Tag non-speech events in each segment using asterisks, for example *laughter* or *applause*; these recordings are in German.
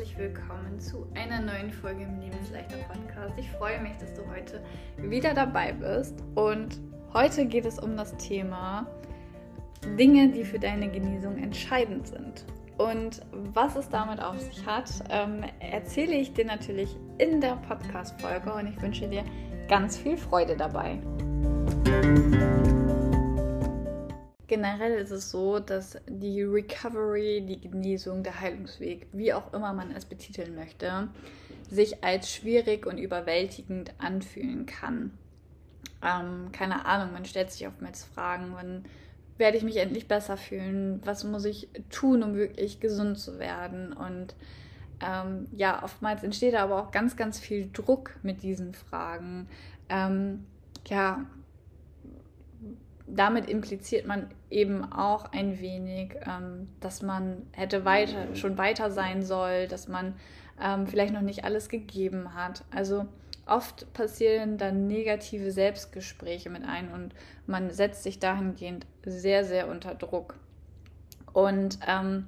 herzlich willkommen zu einer neuen Folge im Lebensleichter Podcast. Ich freue mich, dass du heute wieder dabei bist und heute geht es um das Thema Dinge, die für deine Genesung entscheidend sind. Und was es damit auf sich hat, ähm, erzähle ich dir natürlich in der Podcast-Folge und ich wünsche dir ganz viel Freude dabei. Generell ist es so, dass die Recovery, die Genesung, der Heilungsweg, wie auch immer man es betiteln möchte, sich als schwierig und überwältigend anfühlen kann. Ähm, keine Ahnung, man stellt sich oftmals Fragen, wann werde ich mich endlich besser fühlen, was muss ich tun, um wirklich gesund zu werden und ähm, ja, oftmals entsteht aber auch ganz, ganz viel Druck mit diesen Fragen. Ähm, ja, damit impliziert man eben auch ein wenig, ähm, dass man hätte weiter, schon weiter sein soll, dass man ähm, vielleicht noch nicht alles gegeben hat. Also oft passieren dann negative Selbstgespräche mit ein und man setzt sich dahingehend sehr, sehr unter Druck. Und ähm,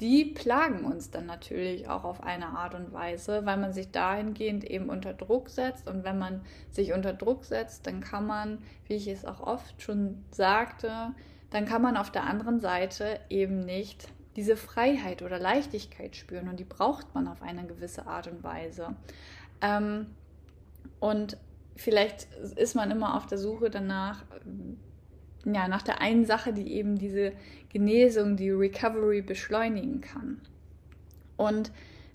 die plagen uns dann natürlich auch auf eine Art und Weise, weil man sich dahingehend eben unter Druck setzt. Und wenn man sich unter Druck setzt, dann kann man, wie ich es auch oft schon sagte, dann kann man auf der anderen Seite eben nicht diese Freiheit oder Leichtigkeit spüren. Und die braucht man auf eine gewisse Art und Weise. Ähm, und vielleicht ist man immer auf der Suche danach, ja, nach der einen Sache, die eben diese Genesung, die Recovery beschleunigen kann. Und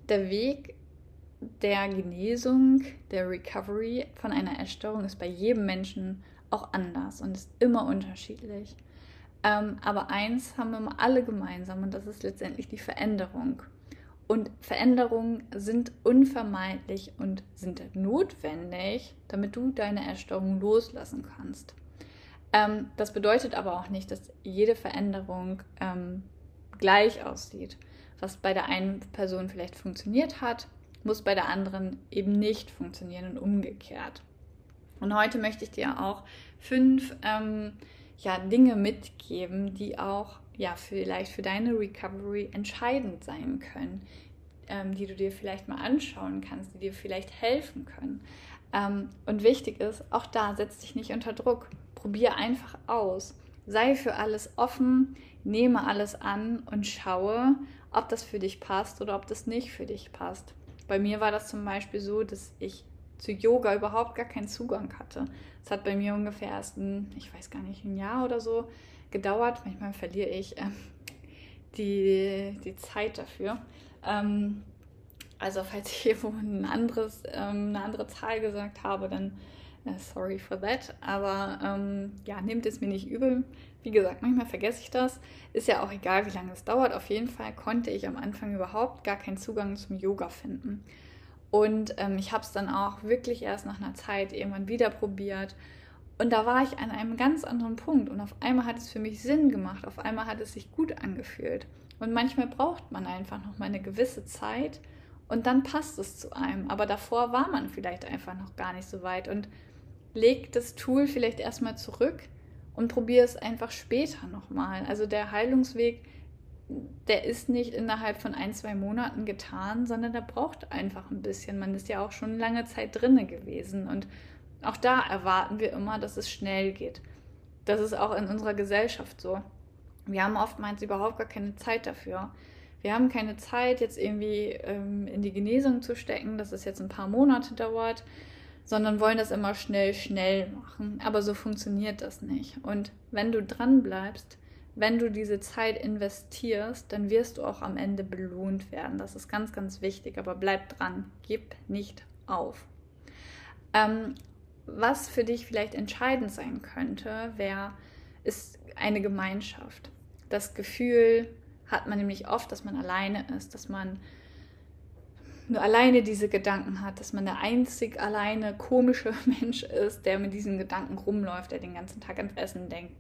der Weg der Genesung, der Recovery von einer Essstörung ist bei jedem Menschen auch anders und ist immer unterschiedlich. Ähm, aber eins haben wir alle gemeinsam und das ist letztendlich die Veränderung. Und Veränderungen sind unvermeidlich und sind notwendig, damit du deine Essstörung loslassen kannst. Ähm, das bedeutet aber auch nicht, dass jede Veränderung ähm, gleich aussieht. Was bei der einen Person vielleicht funktioniert hat, muss bei der anderen eben nicht funktionieren und umgekehrt. Und heute möchte ich dir auch fünf ähm, ja, Dinge mitgeben, die auch ja, vielleicht für deine Recovery entscheidend sein können, ähm, die du dir vielleicht mal anschauen kannst, die dir vielleicht helfen können. Ähm, und wichtig ist, auch da setz dich nicht unter Druck. Probier einfach aus. Sei für alles offen, nehme alles an und schaue, ob das für dich passt oder ob das nicht für dich passt. Bei mir war das zum Beispiel so, dass ich zu Yoga überhaupt gar keinen Zugang hatte. Es hat bei mir ungefähr erst ein, ich weiß gar nicht, ein Jahr oder so gedauert. Manchmal verliere ich ähm, die, die Zeit dafür. Ähm, also falls ich hier ein anderes, ähm, eine andere Zahl gesagt habe, dann äh, sorry for that. Aber ähm, ja, nehmt es mir nicht übel. Wie gesagt, manchmal vergesse ich das. Ist ja auch egal, wie lange es dauert. Auf jeden Fall konnte ich am Anfang überhaupt gar keinen Zugang zum Yoga finden. Und ähm, ich habe es dann auch wirklich erst nach einer Zeit irgendwann wieder probiert. Und da war ich an einem ganz anderen Punkt. Und auf einmal hat es für mich Sinn gemacht. Auf einmal hat es sich gut angefühlt. Und manchmal braucht man einfach noch mal eine gewisse Zeit und dann passt es zu einem. Aber davor war man vielleicht einfach noch gar nicht so weit. Und leg das Tool vielleicht erstmal zurück und probier es einfach später nochmal. Also der Heilungsweg, der ist nicht innerhalb von ein, zwei Monaten getan, sondern der braucht einfach ein bisschen. Man ist ja auch schon lange Zeit drinne gewesen und auch da erwarten wir immer, dass es schnell geht. Das ist auch in unserer Gesellschaft so. Wir haben oftmals überhaupt gar keine Zeit dafür. Wir haben keine Zeit, jetzt irgendwie ähm, in die Genesung zu stecken, dass es jetzt ein paar Monate dauert sondern wollen das immer schnell, schnell machen. Aber so funktioniert das nicht. Und wenn du dran bleibst, wenn du diese Zeit investierst, dann wirst du auch am Ende belohnt werden. Das ist ganz, ganz wichtig. Aber bleib dran, gib nicht auf. Ähm, was für dich vielleicht entscheidend sein könnte, wäre, ist eine Gemeinschaft. Das Gefühl hat man nämlich oft, dass man alleine ist, dass man nur alleine diese Gedanken hat, dass man der einzig alleine komische *laughs* Mensch ist, der mit diesen Gedanken rumläuft, der den ganzen Tag ans Essen denkt,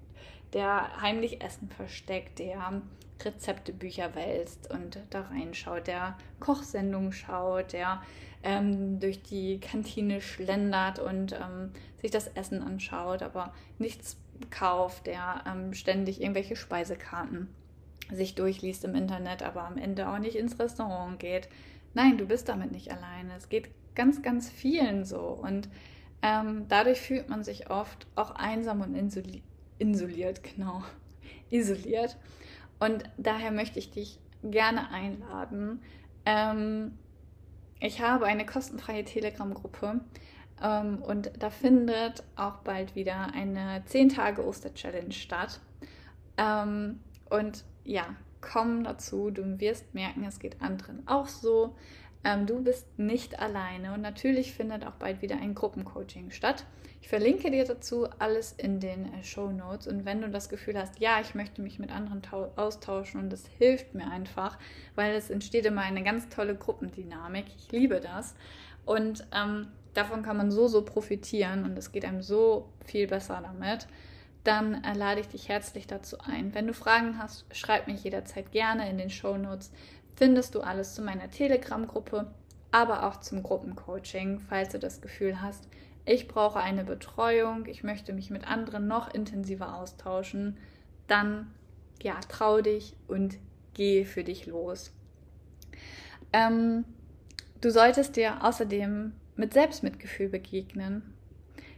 der heimlich Essen versteckt, der Rezeptebücher wälzt und da reinschaut, der Kochsendungen schaut, der ähm, durch die Kantine schlendert und ähm, sich das Essen anschaut, aber nichts kauft, der ähm, ständig irgendwelche Speisekarten sich durchliest im Internet, aber am Ende auch nicht ins Restaurant geht. Nein, du bist damit nicht alleine. Es geht ganz, ganz vielen so. Und ähm, dadurch fühlt man sich oft auch einsam und insoli isoliert, *laughs* genau, isoliert. Und daher möchte ich dich gerne einladen. Ähm, ich habe eine kostenfreie Telegram-Gruppe ähm, und da findet auch bald wieder eine 10 Tage Oster-Challenge statt. Ähm, und ja, komm dazu, du wirst merken, es geht anderen auch so. Ähm, du bist nicht alleine und natürlich findet auch bald wieder ein Gruppencoaching statt. Ich verlinke dir dazu alles in den äh, Show Notes und wenn du das Gefühl hast, ja, ich möchte mich mit anderen austauschen und das hilft mir einfach, weil es entsteht immer eine ganz tolle Gruppendynamik. Ich liebe das und ähm, davon kann man so, so profitieren und es geht einem so viel besser damit dann äh, lade ich dich herzlich dazu ein. Wenn du Fragen hast, schreib mich jederzeit gerne in den Show Notes findest du alles zu meiner Telegram-Gruppe, aber auch zum Gruppencoaching, falls du das Gefühl hast, ich brauche eine Betreuung, ich möchte mich mit anderen noch intensiver austauschen, dann ja, trau dich und geh für dich los. Ähm, du solltest dir außerdem mit Selbstmitgefühl begegnen.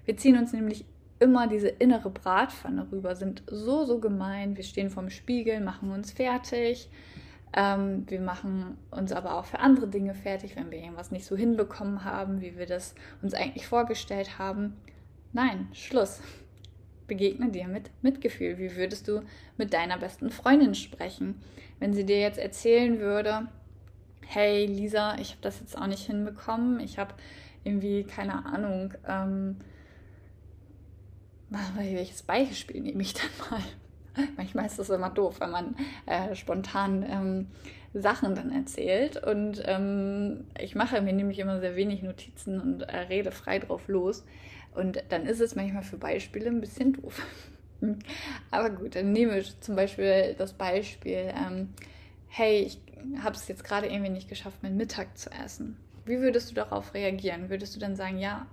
Wir ziehen uns nämlich immer diese innere Bratpfanne rüber, sind so, so gemein. Wir stehen vorm Spiegel, machen uns fertig, ähm, wir machen uns aber auch für andere Dinge fertig, wenn wir irgendwas nicht so hinbekommen haben, wie wir das uns eigentlich vorgestellt haben. Nein, Schluss. Begegne dir mit Mitgefühl. Wie würdest du mit deiner besten Freundin sprechen, wenn sie dir jetzt erzählen würde, hey Lisa, ich habe das jetzt auch nicht hinbekommen, ich habe irgendwie keine Ahnung, ähm, *laughs* welches Beispiel nehme ich dann mal? *laughs* Manchmal ist das immer doof, wenn man äh, spontan ähm, Sachen dann erzählt. Und ähm, ich mache mir nämlich immer sehr wenig Notizen und äh, rede frei drauf los. Und dann ist es manchmal für Beispiele ein bisschen doof. *laughs* Aber gut, dann nehme ich zum Beispiel das Beispiel, ähm, hey, ich habe es jetzt gerade irgendwie nicht geschafft, meinen Mittag zu essen. Wie würdest du darauf reagieren? Würdest du dann sagen, ja,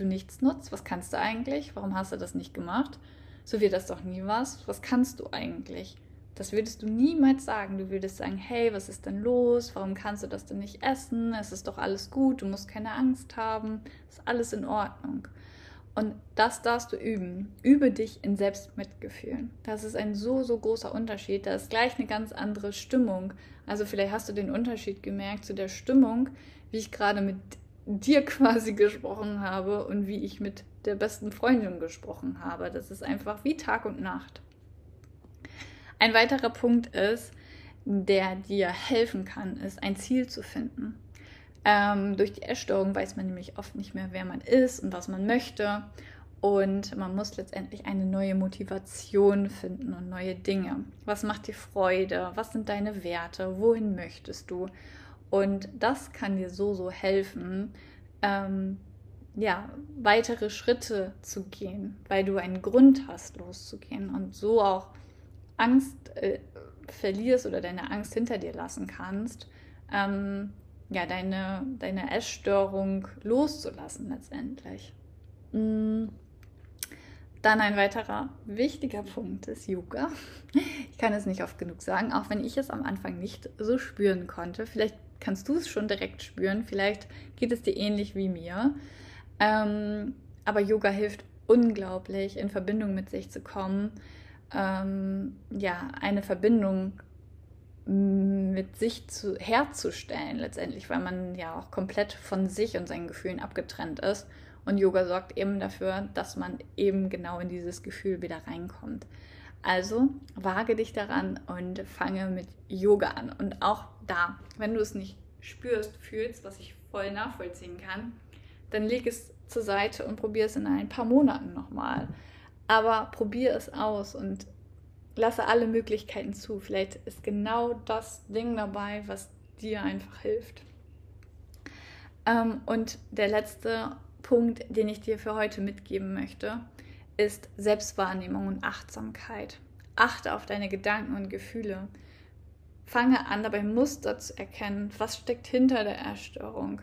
du nichts nutzt? Was kannst du eigentlich? Warum hast du das nicht gemacht? so wird das doch nie was. Was kannst du eigentlich? Das würdest du niemals sagen. Du würdest sagen, hey, was ist denn los? Warum kannst du das denn nicht essen? Es ist doch alles gut, du musst keine Angst haben, ist alles in Ordnung. Und das darfst du üben. Übe dich in Selbstmitgefühl. Das ist ein so, so großer Unterschied. Da ist gleich eine ganz andere Stimmung. Also vielleicht hast du den Unterschied gemerkt zu der Stimmung, wie ich gerade mit dir *laughs* quasi gesprochen habe und wie ich mit der besten Freundin gesprochen habe. Das ist einfach wie Tag und Nacht. Ein weiterer Punkt ist, der dir helfen kann, ist ein Ziel zu finden. Ähm, durch die Essstörung weiß man nämlich oft nicht mehr, wer man ist und was man möchte. Und man muss letztendlich eine neue Motivation finden und neue Dinge. Was macht dir Freude? Was sind deine Werte? Wohin möchtest du? Und das kann dir so, so helfen, ähm, ja, weitere Schritte zu gehen, weil du einen Grund hast, loszugehen und so auch Angst äh, verlierst oder deine Angst hinter dir lassen kannst, ähm, ja, deine, deine Essstörung loszulassen letztendlich. Mhm. Dann ein weiterer wichtiger Punkt ist Yoga. *laughs* Ich kann es nicht oft genug sagen, auch wenn ich es am Anfang nicht so spüren konnte. Vielleicht kannst du es schon direkt spüren, vielleicht geht es dir ähnlich wie mir. Ähm, aber Yoga hilft unglaublich, in Verbindung mit sich zu kommen. Ähm, ja, eine Verbindung mit sich zu, herzustellen letztendlich, weil man ja auch komplett von sich und seinen Gefühlen abgetrennt ist. Und Yoga sorgt eben dafür, dass man eben genau in dieses Gefühl wieder reinkommt. Also wage dich daran und fange mit Yoga an. Und auch da, wenn du es nicht spürst, fühlst, was ich voll nachvollziehen kann, dann leg es zur Seite und probier es in ein paar Monaten nochmal. Aber probier es aus und lasse alle Möglichkeiten zu. Vielleicht ist genau das Ding dabei, was dir einfach hilft. Ähm, und der letzte Punkt, den ich dir für heute mitgeben möchte, ist Selbstwahrnehmung und Achtsamkeit. Achte auf deine Gedanken und Gefühle. Fange an, dabei Muster zu erkennen, was steckt hinter der Erstörung.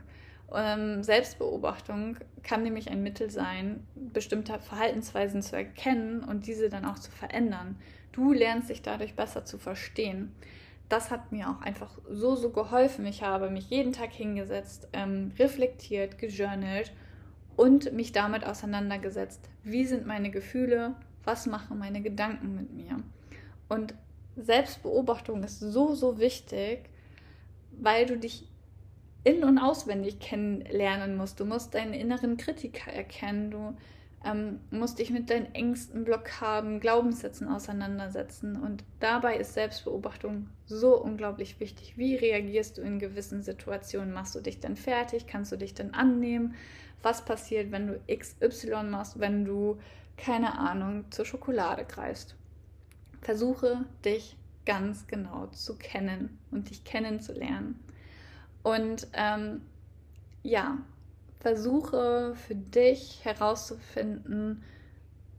Ähm, Selbstbeobachtung kann nämlich ein Mittel sein, bestimmte Verhaltensweisen zu erkennen und diese dann auch zu verändern. Du lernst dich dadurch besser zu verstehen. Das hat mir auch einfach so, so geholfen. Ich habe mich jeden Tag hingesetzt, ähm, reflektiert, gejournalt und mich damit auseinandergesetzt. Wie sind meine Gefühle? Was machen meine Gedanken mit mir? Und Selbstbeobachtung ist so, so wichtig, weil du dich in- und auswendig kennenlernen musst. Du musst deinen inneren Kritiker erkennen. Du ähm, musst dich mit deinen Ängsten, Blockaden, Glaubenssätzen auseinandersetzen. Und dabei ist Selbstbeobachtung so unglaublich wichtig. Wie reagierst du in gewissen Situationen? Machst du dich dann fertig? Kannst du dich dann annehmen? Was passiert, wenn du XY machst, wenn du, keine Ahnung, zur Schokolade greifst? Versuche dich ganz genau zu kennen und dich kennenzulernen. Und ähm, ja, versuche für dich herauszufinden,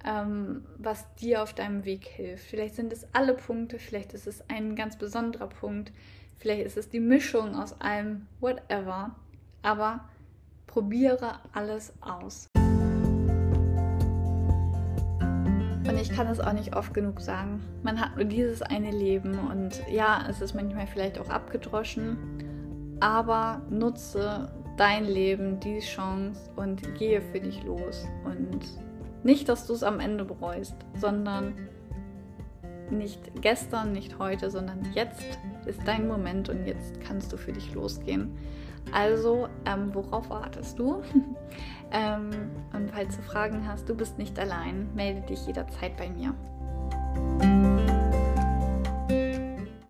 ähm, was dir auf deinem Weg hilft. Vielleicht sind es alle Punkte, vielleicht ist es ein ganz besonderer Punkt, vielleicht ist es die Mischung aus allem, whatever. Aber probiere alles aus. Und ich kann es auch nicht oft genug sagen. Man hat nur dieses eine Leben und ja, es ist manchmal vielleicht auch abgedroschen, aber nutze dein Leben, die Chance und gehe für dich los. Und nicht, dass du es am Ende bereust, sondern nicht gestern, nicht heute, sondern jetzt ist dein Moment und jetzt kannst du für dich losgehen. Also, ähm, worauf wartest du? *laughs* ähm, und falls du Fragen hast, du bist nicht allein, melde dich jederzeit bei mir.